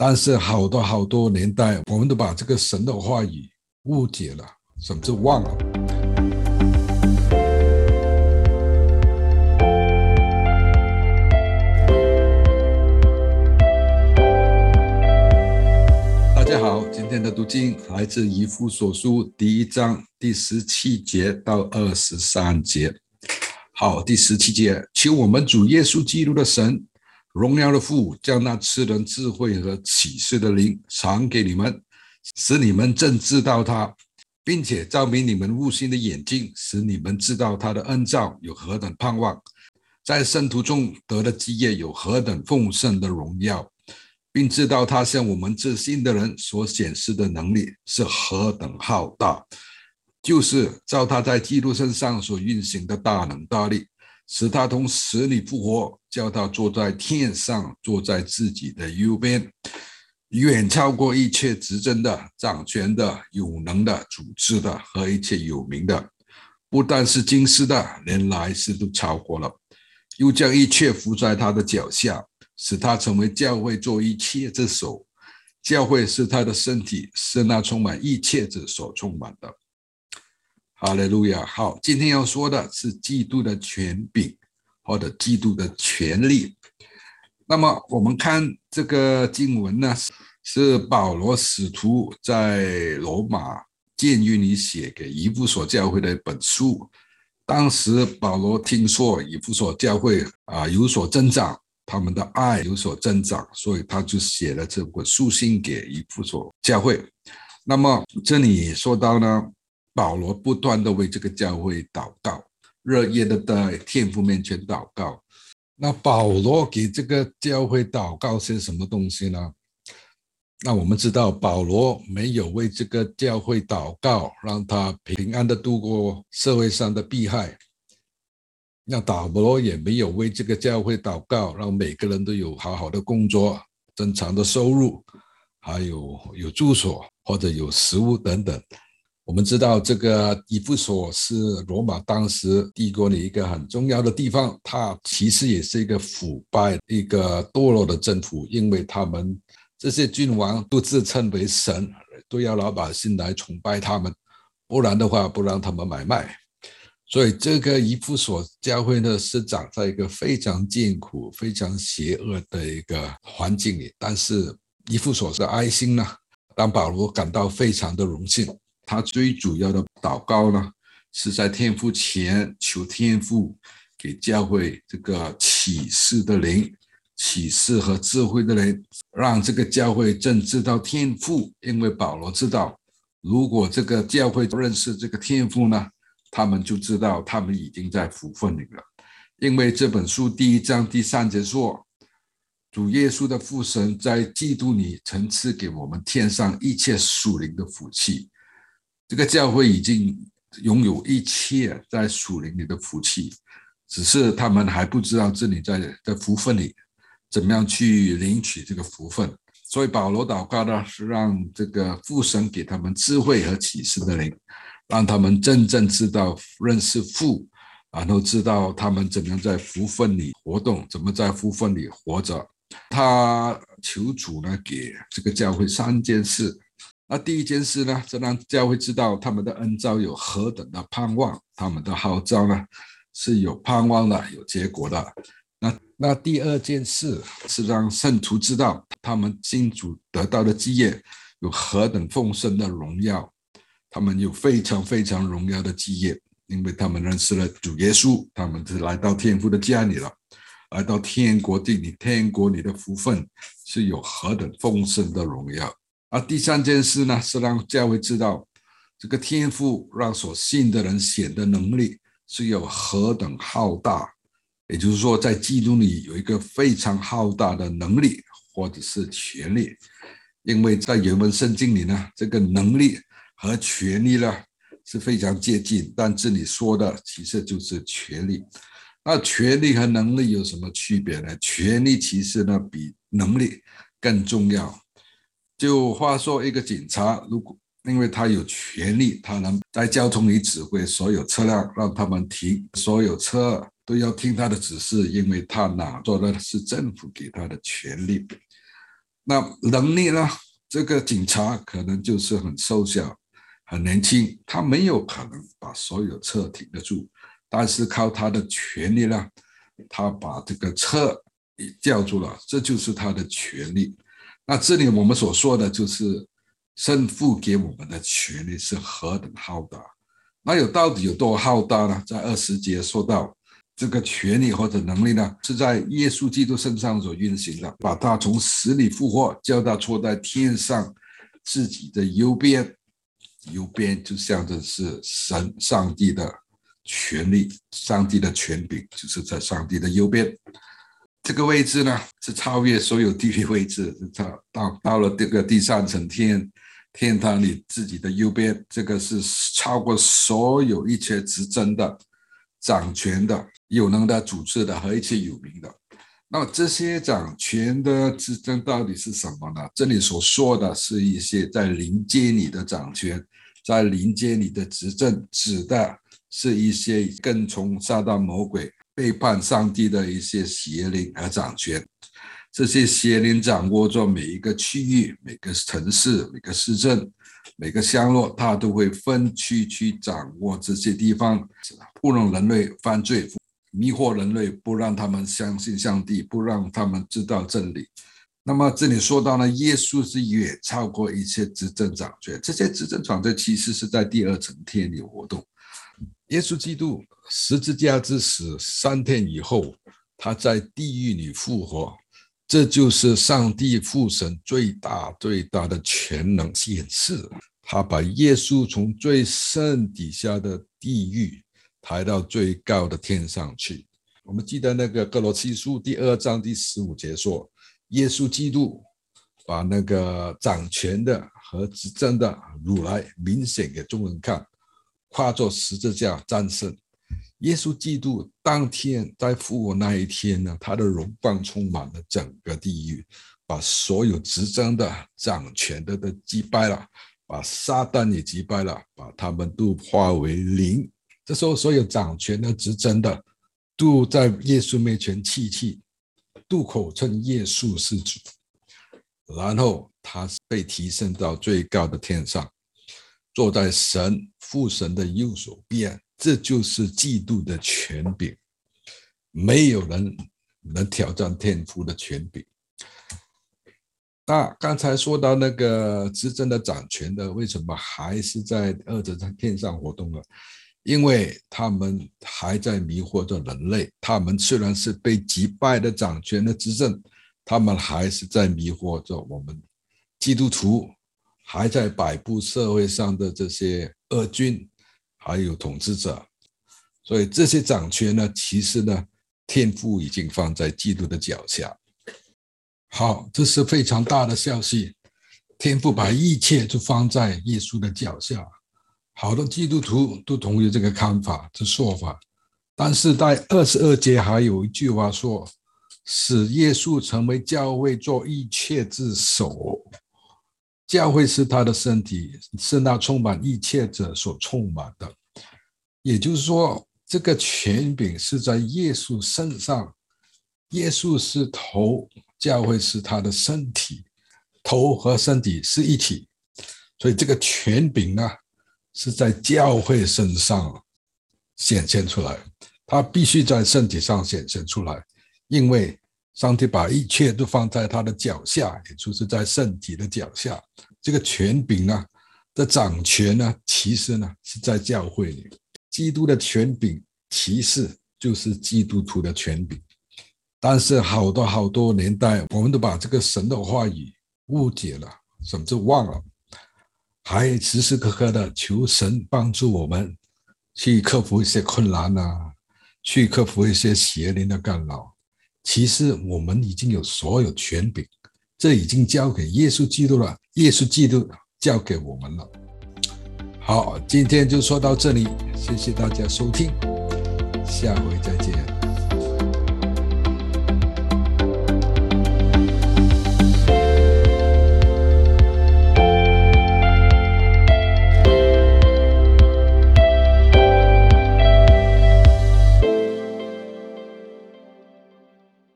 但是好多好多年代，我们都把这个神的话语误解了，甚至忘了。大家好，今天的读经来自以弗所书第一章第十七节到二十三节。好，第十七节，求我们主耶稣基督的神，荣耀的父，将那赐人智慧和启示的灵赏给你们，使你们正知道他，并且照明你们悟心的眼睛，使你们知道他的恩召有何等盼望，在圣徒中得的基业有何等丰盛的荣耀，并知道他向我们这信的人所显示的能力是何等浩大。就是照他在基督身上所运行的大能大力，使他从死里复活，叫他坐在天上，坐在自己的右边，远超过一切执政的、掌权的、有能的、组织的和一切有名的，不但是今世的，连来世都超过了。又将一切伏在他的脚下，使他成为教会做一切之首。教会是他的身体，是那充满一切之所充满的。哈利路亚！好，今天要说的是基督的权柄，或者基督的权利。那么我们看这个经文呢，是保罗使徒在罗马监狱里写给以弗所教会的一本书。当时保罗听说以弗所教会啊有所增长，他们的爱有所增长，所以他就写了这本书信给以弗所教会。那么这里说到呢。保罗不断地为这个教会祷告，热烈的在天父面前祷告。那保罗给这个教会祷告些什么东西呢？那我们知道，保罗没有为这个教会祷告，让他平安的度过社会上的弊害。那保罗也没有为这个教会祷告，让每个人都有好好的工作、正常的收入，还有有住所或者有食物等等。我们知道这个以弗所是罗马当时帝国的一个很重要的地方，它其实也是一个腐败、一个堕落的政府，因为他们这些君王都自称为神，都要老百姓来崇拜他们，不然的话不让他们买卖。所以这个以弗所教会呢是长在一个非常艰苦、非常邪恶的一个环境里，但是以弗所的爱心呢，让保罗感到非常的荣幸。他最主要的祷告呢，是在天父前求天父给教会这个启示的灵、启示和智慧的灵，让这个教会正知道天父。因为保罗知道，如果这个教会认识这个天父呢，他们就知道他们已经在福分里了。因为这本书第一章第三节说，主耶稣的父神在基督里曾赐给我们天上一切属灵的福气。这个教会已经拥有一切在属灵里的福气，只是他们还不知道这里在在福分里怎么样去领取这个福分。所以保罗祷告呢，是让这个父神给他们智慧和启示的灵，让他们真正知道认识父，然后知道他们怎么样在福分里活动，怎么在福分里活着。他求主呢，给这个教会三件事。那第一件事呢，是让教会知道他们的恩召有何等的盼望，他们的号召呢是有盼望的，有结果的。那那第二件事是让圣徒知道他们信主得到的基业有何等丰盛的荣耀，他们有非常非常荣耀的基业，因为他们认识了主耶稣，他们是来到天父的家里了，来到天国地里，天国里的福分是有何等丰盛的荣耀。而第三件事呢，是让教会知道，这个天赋让所信的人显的能力是有何等浩大，也就是说，在基督里有一个非常浩大的能力或者是权力，因为在原文圣经里呢，这个能力和权力呢是非常接近，但这里说的其实就是权力。那权力和能力有什么区别呢？权力其实呢比能力更重要。就话说，一个警察，如果因为他有权力，他能在交通里指挥所有车辆，让他们停，所有车都要听他的指示，因为他拿着的是政府给他的权力。那能力呢？这个警察可能就是很瘦小、很年轻，他没有可能把所有车停得住，但是靠他的权力呢，他把这个车叫住了，这就是他的权力。那这里我们所说的就是圣父给我们的权利是何等浩大。那有到底有多浩大呢？在二十节说到。这个权利或者能力呢，是在耶稣基督身上所运行的，把他从死里复活，叫他坐在天上自己的右边，右边就象征是神上帝的权力，上帝的权柄，就是在上帝的右边。这个位置呢，是超越所有地理位置，到到到了这个第三层天天堂里自己的右边，这个是超过所有一切执政的。掌权的、有能的、主治的和一切有名的，那么这些掌权的执政到底是什么呢？这里所说的是一些在灵界里的掌权，在灵界里的执政，指的是一些跟从撒旦魔鬼、背叛上帝的一些邪灵和掌权。这些邪灵掌握着每一个区域、每个城市、每个市镇。每个乡落，他都会分区去掌握这些地方，糊弄人类犯罪，迷惑人类，不让他们相信上帝，不让他们知道真理。那么这里说到呢，耶稣是远超过一切执政掌权，这些执政掌权其实是在第二层天里活动。耶稣基督十字架之死三天以后，他在地狱里复活。这就是上帝父神最大最大的全能显示，他把耶稣从最深底下的地狱抬到最高的天上去。我们记得那个格罗西书第二章第十五节说，耶稣基督把那个掌权的和执政的掳来，明显给众人看，化作十字架战胜。耶稣基督当天在复活那一天呢，他的荣光充满了整个地狱，把所有执政的、掌权的都击败了，把撒旦也击败了，把他们都化为零。这时候，所有掌权的、执政的，都在耶稣面前弃气，渡口称耶稣是主。然后他被提升到最高的天上，坐在神父神的右手边。这就是基督的权柄，没有人能挑战天父的权柄。那刚才说到那个执政的掌权的，为什么还是在二者在天上活动呢？因为他们还在迷惑着人类。他们虽然是被击败的掌权的执政，他们还是在迷惑着我们基督徒，还在摆布社会上的这些恶君。还有统治者，所以这些掌权呢，其实呢，天父已经放在基督的脚下。好，这是非常大的消息，天父把一切都放在耶稣的脚下。好多基督徒都同意这个看法、这说法，但是在二十二节还有一句话说：“使耶稣成为教会做一切之首。”教会是他的身体，是那充满一切者所充满的。也就是说，这个权柄是在耶稣身上。耶稣是头，教会是他的身体，头和身体是一体。所以这个权柄呢，是在教会身上显现出来。他必须在身体上显现出来，因为。上帝把一切都放在他的脚下，也就是在圣体的脚下。这个权柄呢，的掌权呢，其实呢是在教会里。基督的权柄其实就是基督徒的权柄。但是好多好多年代，我们都把这个神的话语误解了，甚至忘了，还时时刻刻的求神帮助我们去克服一些困难啊，去克服一些邪灵的干扰。其实我们已经有所有权柄，这已经交给耶稣基督了。耶稣基督交给我们了。好，今天就说到这里，谢谢大家收听，下回再见。